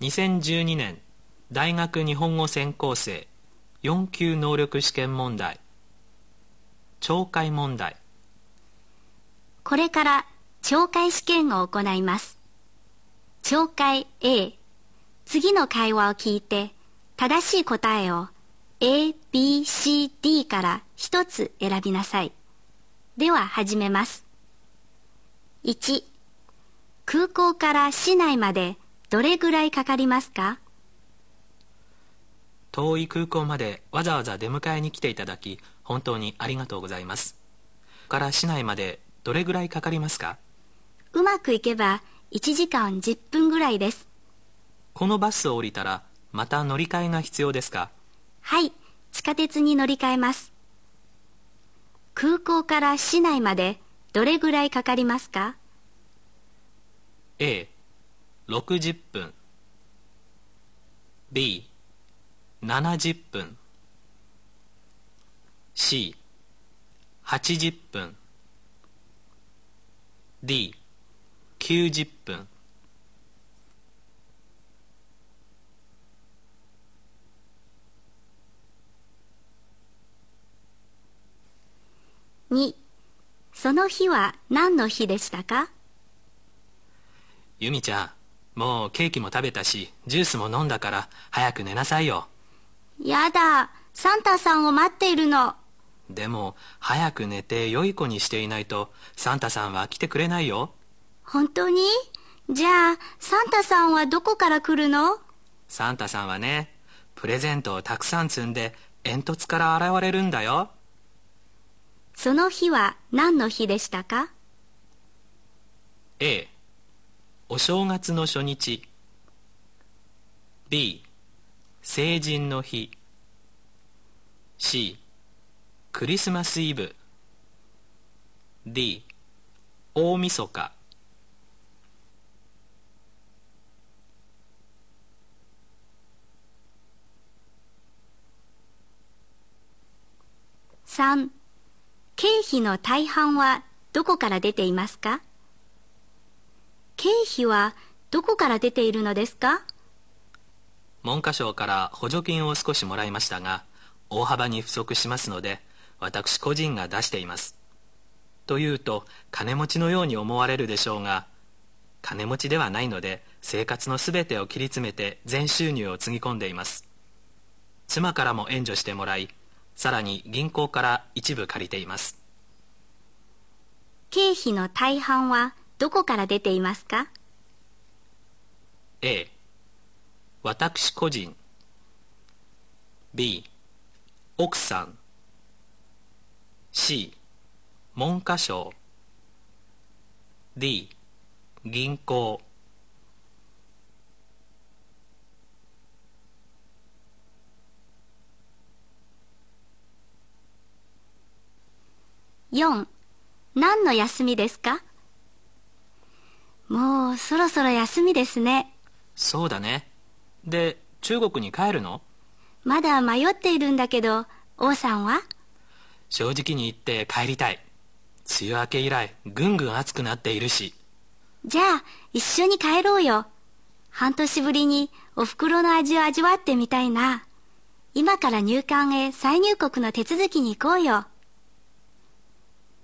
2012年大学日本語専攻生4級能力試験問題懲戒問題これから懲戒試験を行います。懲戒 A。次の会話を聞いて、正しい答えを A、B、C、D から一つ選びなさい。では始めます。1、空港から市内までどれぐらいかかりますか？遠い空港までわざわざ出迎えに来ていただき本当にありがとうございます。から市内までどれぐらいかかりますか？うまくいけば1時間10分ぐらいです。このバスを降りたらまた乗り換えが必要ですか？はい、地下鉄に乗り換えます。空港から市内までどれぐらいかかりますか？A60 分。B70 分。C80 分。D90 分。2、その日は何の日でしたか？ゆみちゃんもうケーキも食べたしジュースも飲んだから早く寝なさいよ。やだ、サンタさんを待っているの。でも早く寝て良い子にしていないとサンタさんは来てくれないよ。本当に？じゃあ、サンタさんはどこから来るの？サンタさんはねプレゼントをたくさん積んで煙突から現れるんだよ。その日は何の日でしたか？A お正月の初日。B 成人の日。C クリスマスイブ。D 大晦日。3経費の大半はどこから出ていますか？経費はどこから出ているのですか？文科省から補助金を少しもらいましたが大幅に不足しますので私個人が出しています。というと金持ちのように思われるでしょうが金持ちではないので生活のすべてを切り詰めて全収入をつぎ込んでいます。妻からも援助してもらいさらに銀行から一部借りています。経費の大半はどこから出ていますか？A. 私個人。B. 奥さん。C. 文科省。D. 銀行。4何の休みですか？もうそろそろ休みですね。そうだねで中国に帰るの？まだ迷っているんだけど、王さんは？正直に言って帰りたい梅雨明け以来ぐんぐん暑くなっているしじゃあ一緒に帰ろうよ。半年ぶりにお袋の味を味わってみたいな。今から入管へ再入国の手続きに行こうよ。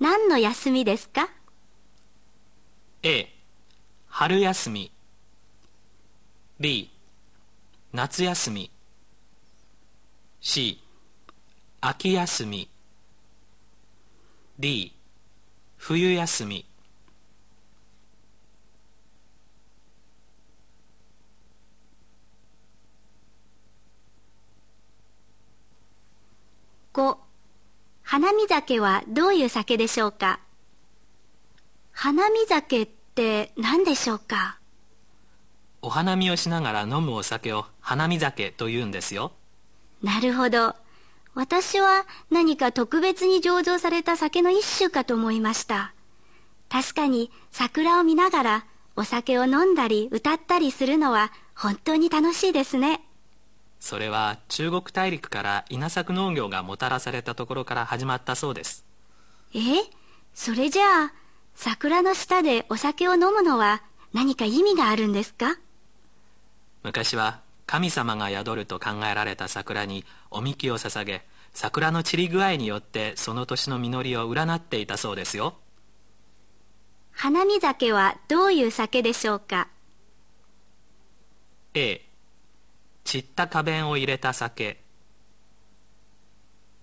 何の休みですか？A 春休み。B 夏休み。C 秋休み。D 冬休み。5花見酒はどういう酒でしょうか？花見酒って何でしょうか？お花見をしながら飲むお酒を花見酒と言うんですよなるほど。私は何か特別に醸造された酒の一種かと思いました。確かに桜を見ながらお酒を飲んだり歌ったりするのは本当に楽しいですね。それは中国大陸から稲作農業がもたらされたところから始まったそうですえ？それじゃあ桜の下でお酒を飲むのは何か意味があるんですか？昔は神様が宿ると考えられた桜におみきを捧げ桜の散り具合によってその年の実りを占っていたそうですよ。花見酒はどういう酒でしょうか？A 散った花弁を入れた酒。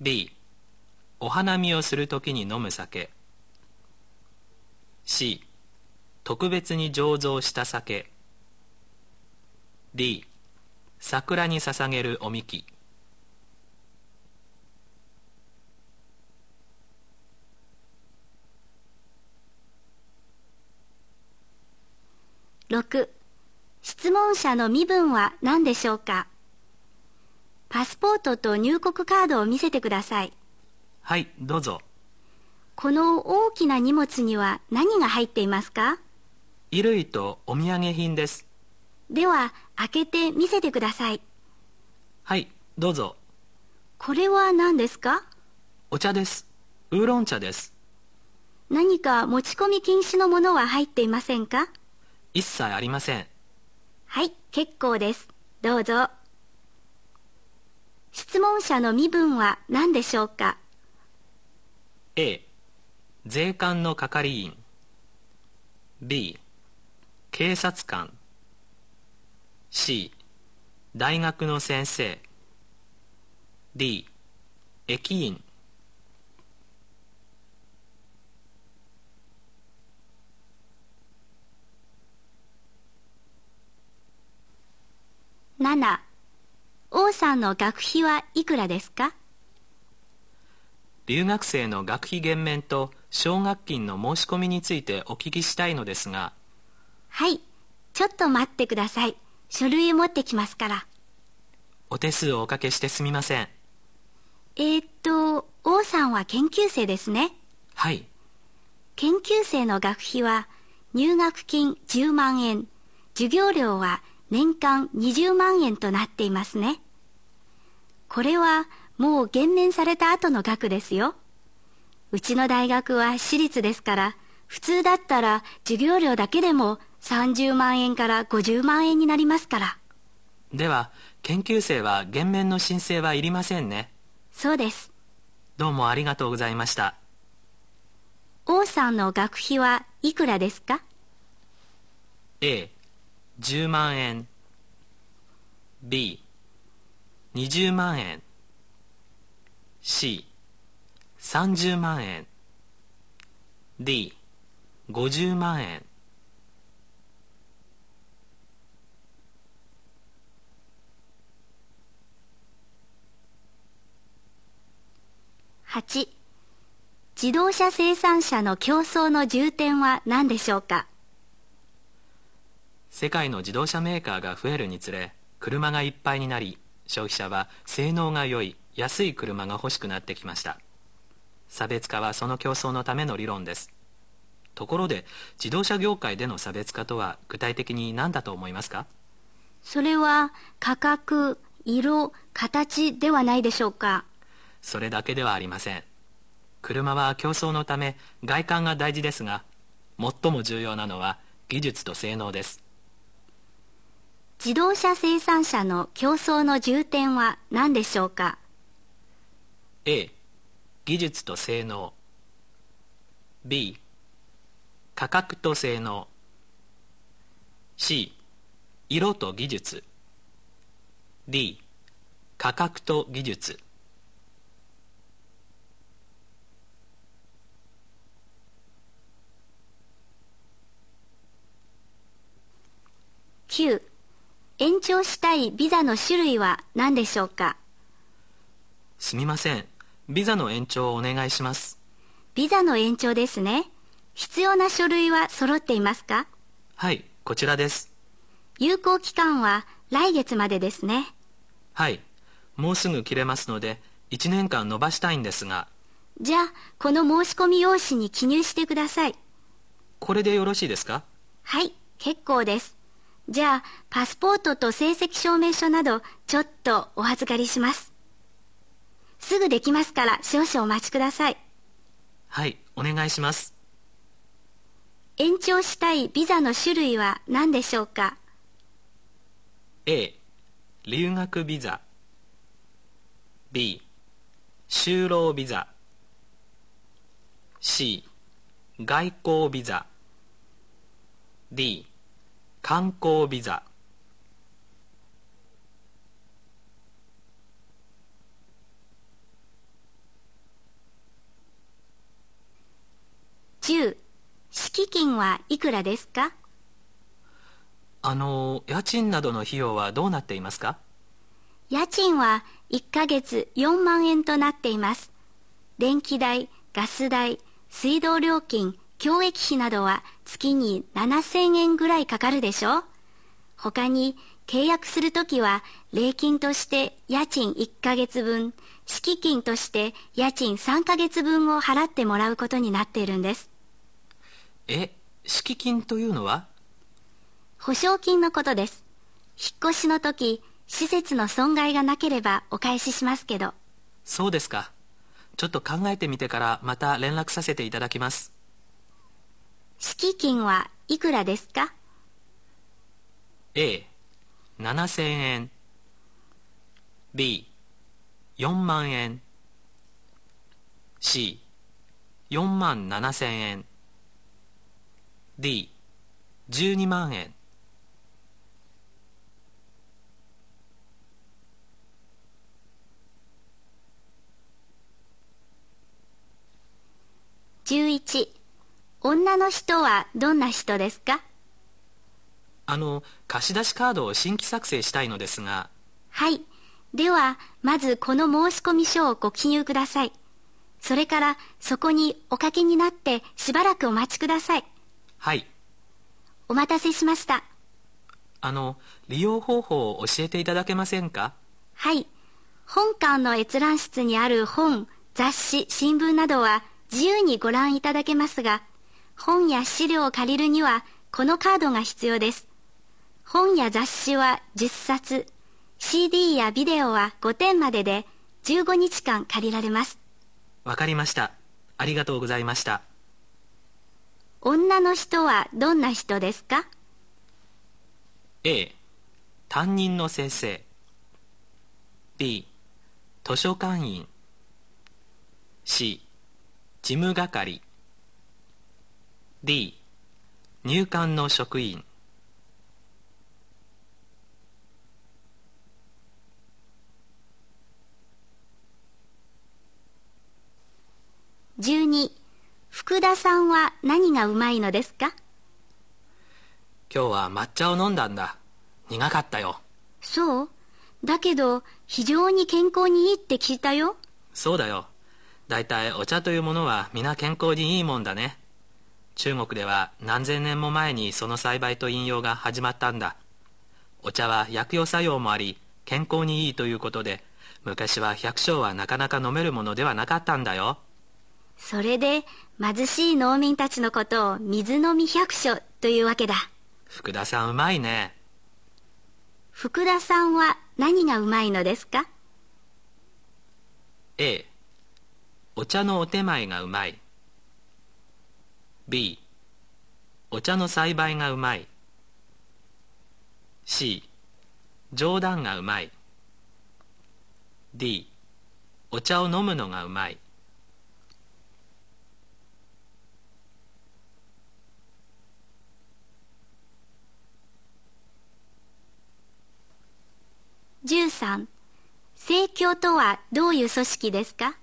B お花見をするときに飲む酒 C 特別に醸造した酒。D 桜に捧げるおみき。6質問者の身分は何でしょうか？パスポートと入国カードを見せてください。はいどうぞこの大きな荷物には何が入っていますか？衣類とお土産品です。では開けて見せてください。はいどうぞ。これは何ですか？お茶です。ウーロン茶です。何か持ち込み禁止のものは入っていませんか？一切ありません。はい結構です。どうぞ。質問者の身分は何でしょうか？A 税関の係員。B 警察官。C 大学の先生。D 駅員。7王さんの学費はいくらですか？留学生の学費減免と奨学金の申し込みについてお聞きしたいのですが。はい。ちょっと待ってください。書類を持ってきますから。お手数をおかけしてすみません。えー、っと王さんは研究生ですね。はい。研究生の学費は入学金10万円。授業料は年間20万円となっていますね。これはもう減免された後の額ですようちの大学は私立ですから普通だったら授業料だけでも30万円から50万円になりますから。では研究生は減免の申請はいりませんね。そうです。どうもありがとうございました。王さんの学費はいくらですか？A10 万円。B20 万円 C30 万円。D50 万円。8自動車生産者の競争の重点は何でしょうか？世界の自動車メーカーが増えるにつれ車がいっぱいになり消費者は性能が良い安い車が欲しくなってきました差別化はその競争のための理論です。ところで自動車業界での差別化とは具体的に何だと思いますか？それは価格色形ではないでしょうか？それだけではありません。車は競争のため外観が大事ですが最も重要なのは技術と性能です。自動車生産者の競争の重点は何でしょうか？A 技術と性能。B 価格と性能。C 色と技術。D 価格と技術。9延長したいビザの種類は何でしょうか？すみませんビザの延長をお願いします。ビザの延長ですね。必要な書類は揃っていますか？はいこちらです。有効期間は来月までですね。はいもうすぐ切れますので1年間延ばしたいんですが。じゃあこの申し込み用紙に記入してください。これでよろしいですか？はい結構です。じゃあパスポートと成績証明書などちょっとお預かりしますすぐできますから少々お待ちください。はいお願いします。延長したいビザの種類は何でしょうか？A 留学ビザ。B 就労ビザ。C 外交ビザ。D 観光ビザ10敷金はいくらですか？あの家賃などの費用はどうなっていますか？家賃は1ヶ月4万円となっています。電気代ガス代水道料金教育費などは月に7000円ぐらいかかるでしょ他に契約するときは礼金として家賃1ヶ月分敷金として家賃3ヶ月分を払ってもらうことになっているんですえ敷金というのは？保証金のことです。引っ越しの時施設の損害がなければお返ししますけど。そうですか。ちょっと考えてみてからまた連絡させていただきます。敷金はいくらですか？A7000 円 B4 万円 C4 万7000円 D12 万円。11女の人はどんな人ですか？あの貸し出しカードを新規作成したいのですが。はい。ではまずこの申込書をご記入ください。それからそこにおかけになってしばらくお待ちくださいはい。お待たせしました。あの利用方法を教えていただけませんか？はい。本館の閲覧室にある本雑誌新聞などは自由にご覧いただけますが本や資料を借りるにはこのカードが必要です。本や雑誌は10冊 CD やビデオは5点までで15日間借りられます。わかりました。ありがとうございました女の人はどんな人ですか？A. 担任の先生。B. 図書館員。C. 事務係。D. 入管の職員。12福田さんは何がうまいのですか？今日は抹茶を飲んだんだ。苦かったよ。そう？だけど非常に健康にいいって聞いたよ。そうだよ。だいたいお茶というものは皆健康にいいもんだね。中国では何千年も前にその栽培と引用が始まったんだ。お茶は薬用作用もあり健康にいいということで昔は百姓はなかなか飲めるものではなかったんだよそれで貧しい農民たちのことを水飲み百姓というわけだ。福田さんうまいね。福田さんは何がうまいのですか？A お茶のお手前がうまい。B お茶の栽培がうまい。C 冗談がうまい。D お茶を飲むのがうまい13政教とはどういう組織ですか？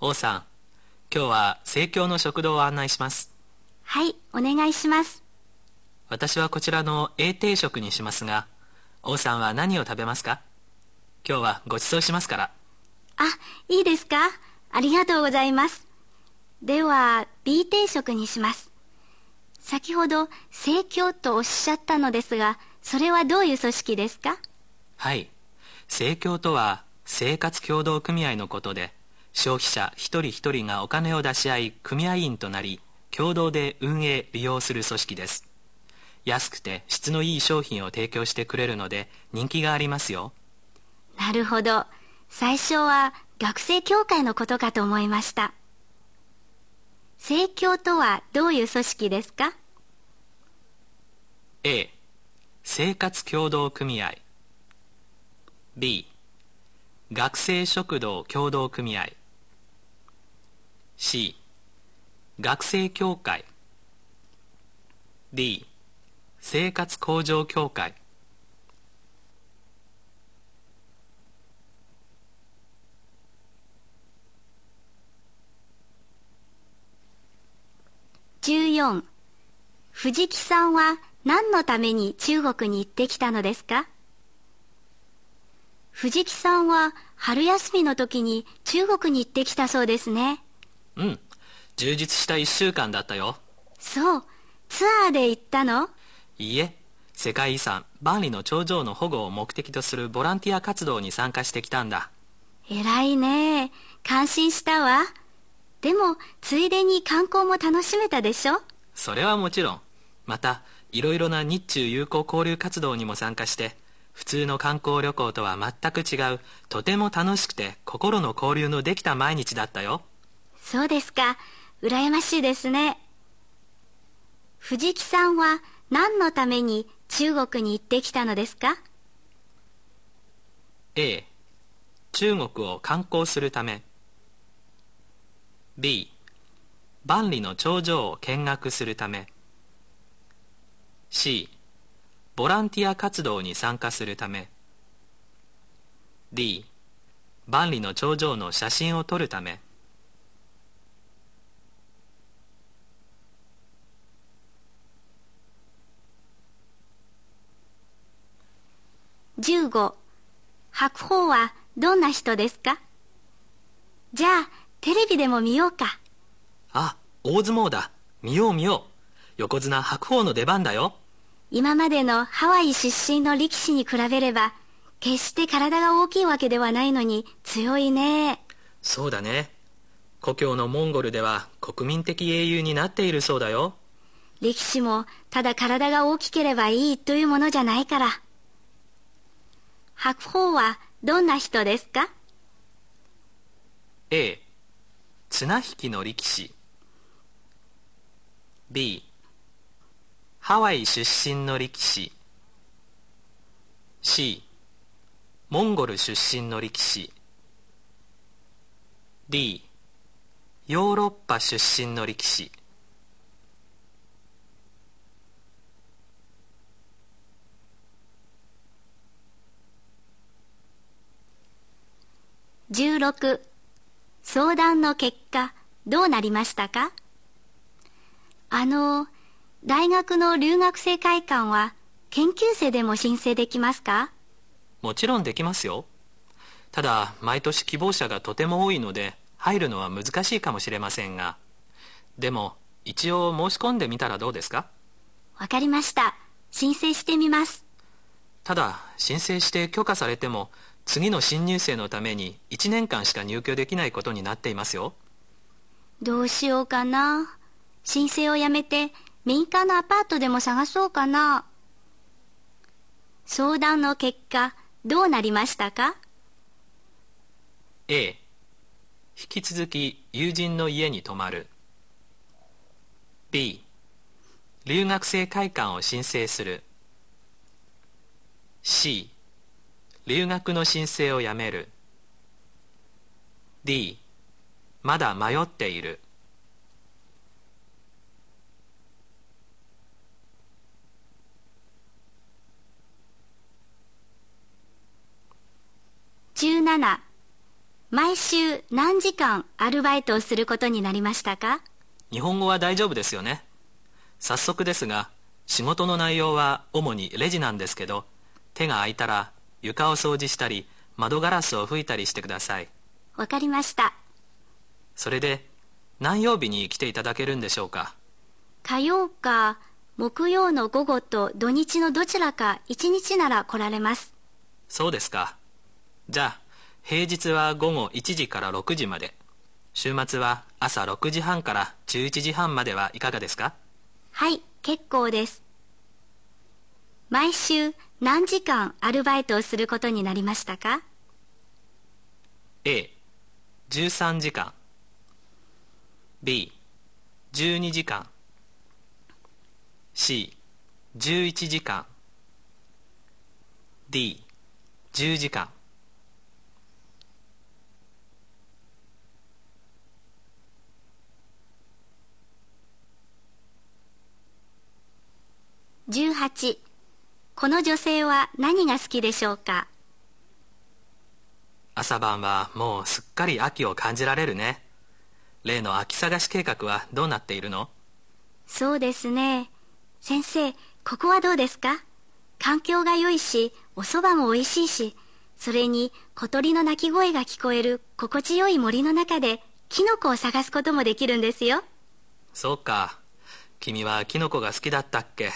王さん今日は生協の食堂を案内します。はいお願いします。私はこちらの A 定食にしますが王さんは何を食べますか？今日はご馳走しますから。あいいですか？ありがとうございます。では B 定食にします。先ほど政教とおっしゃったのですがそれはどういう組織ですか？はい。生協とは生活協同組合のことで消費者一人一人がお金を出し合い組合員となり共同で運営利用する組織です。安くて質のいい商品を提供してくれるので人気がありますよ。なるほど。最初は学生協会のことかと思いました。政教とはどういう組織ですか？A 生活協同組合 B 学生食堂協同組合。C 学生協会。D 生活向上協会。14藤木さんは何のために中国に行ってきたのですか？藤木さんは春休みの時に中国に行ってきたそうですね。うん。充実した1週間だったよ。そう、ツアーで行ったの？いいえ。世界遺産万里の長城の保護を目的とするボランティア活動に参加してきたんだ。偉いね。感心したわ。でも、ついでに観光も楽しめたでしょ？それはもちろん。またいろいろな日中友好交流活動にも参加して普通の観光旅行とは全く違うとても楽しくて心の交流のできた毎日だったよそうですか。羨ましいですね。藤木さんは何のために中国に行ってきたのですか？A 中国を観光するため B 万里の長城を見学するため C ボランティア活動に参加するため。D 万里の長城の写真を撮るため。15白鵬はどんな人ですか？じゃあテレビでも見ようか。あ大相撲だ。見よう見よう。横綱白鵬の出番だよ今までのハワイ出身の力士に比べれば決して体が大きいわけではないのに強いね。そうだね。故郷のモンゴルでは国民的英雄になっているそうだよ。力士もただ体が大きければいいというものじゃないから。白鵬はどんな人ですか？A 綱引きの力士。B ハワイ出身の力士。C モンゴル出身の力士。D ヨーロッパ出身の力士。16相談の結果どうなりましたか？あの大学の留学生会館は研究生でも申請できますか？もちろんできますよ。ただ毎年希望者がとても多いので入るのは難しいかもしれませんが。でも一応申し込んでみたらどうですか？わかりました。申請してみます。ただ申請して許可されても次の新入生のために1年間しか入居できないことになっていますよ。どうしようかな。申請をやめて民間のアパートでも探そうかな。相談の結果どうなりましたか？A 引き続き友人の家に泊まる。B 留学生会館を申請する。C 留学の申請をやめる。D まだ迷っている。17毎週何時間アルバイトをすることになりましたか？日本語は大丈夫ですよね。早速ですが仕事の内容は主にレジなんですけど手が空いたら床を掃除したり窓ガラスを拭いたりしてください。わかりました。それで何曜日に来ていただけるんでしょうか？火曜か木曜の午後と土日のどちらか一日なら来られます。そうですかじゃあ平日は午後1時から6時まで。週末は朝6時半から11時半まではいかがですか？はい結構です。毎週何時間アルバイトをすることになりましたか？A13 時間。B12 時間。C11 時間。D 10時間18この女性は何が好きでしょうか？朝晩はもうすっかり秋を感じられるね。例の秋探し計画はどうなっているの？そうですね。先生ここはどうですか？環境が良いしお蕎麦も美味しいしそれに小鳥の鳴き声が聞こえる心地よい森の中でキノコを探すこともできるんですよ。そうか。君はキノコが好きだったっけ？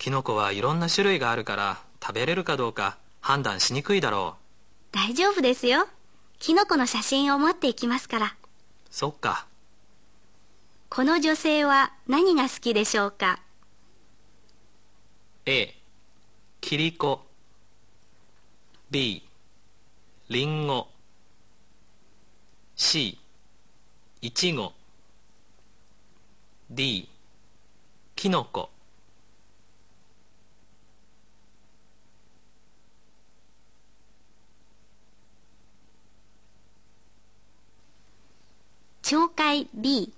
キノコはいろんな種類があるから食べれるかどうか判断しにくいだろう。大丈夫ですよ。キノコの写真を持っていきますから。そっか。この女性は何が好きでしょうか？A キリコ。B リンゴ。C イチゴ。D キノコ懲戒 B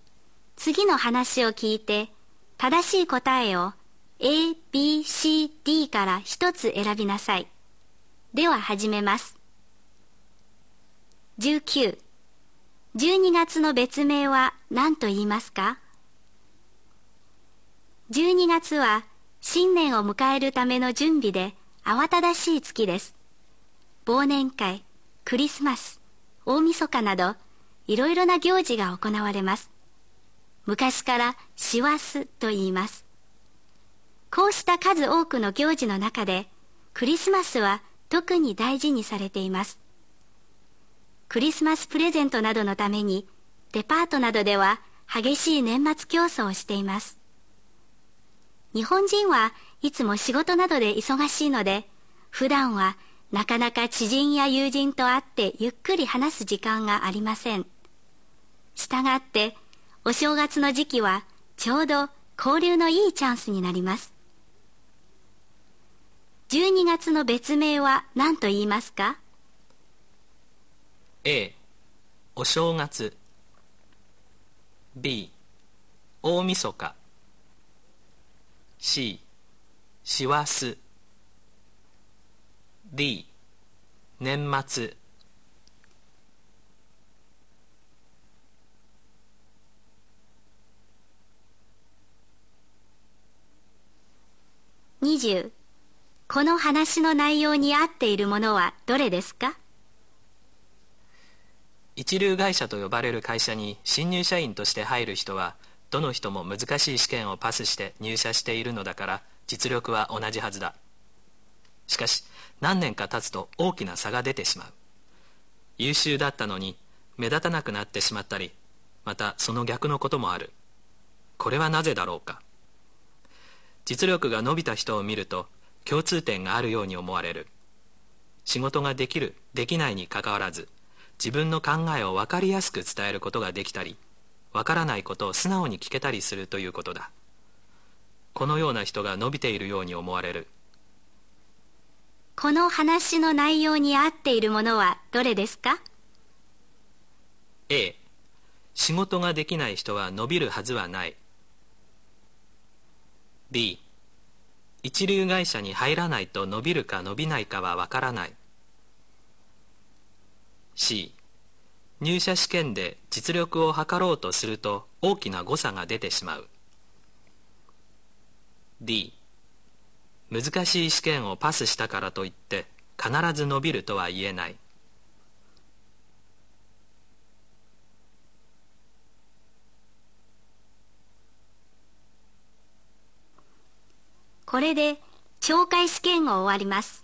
次の話を聞いて正しい答えを A, B, C, D から一つ選びなさい。では始めます。19。12月の別名は何と言いますか ?12 月は新年を迎えるための準備で慌ただしい月です。忘年会、クリスマス、大晦日などいろいろな行事が行われます。昔から師走と言います。こうした数多くの行事の中で、クリスマスは特に大事にされています。クリスマスプレゼントなどのために、デパートなどでは激しい年末競争をしています。日本人はいつも仕事などで忙しいので、普段はなかなか知人や友人と会ってゆっくり話す時間がありません。したがって、お正月の時期はちょうど交流のいいチャンスになります。12月の別名は何と言いますか？A お正月。B 大晦日。C 師走。D 年末。20この話の内容に合っているものはどれですか？一流会社と呼ばれる会社に新入社員として入る人はどの人も難しい試験をパスして入社しているのだから実力は同じはずだ。しかし何年か経つと大きな差が出てしまう。優秀だったのに目立たなくなってしまったりまたその逆のこともある。これはなぜだろうか？実力が伸びた人を見ると共通点があるように思われる。仕事ができるできないにかかわらず自分の考えを分かりやすく伝えることができたり分からないことを素直に聞けたりするということだ。このような人が伸びているように思われる。この話の内容に合っているものはどれですか？A 仕事ができない人は伸びるはずはない B 一流会社に入らないと伸びるか伸びないかはわからない。C 入社試験で実力を測ろうとすると大きな誤差が出てしまう。D 難しい試験をパスしたからといって必ず伸びるとは言えない。これで懲戒試験を終わります。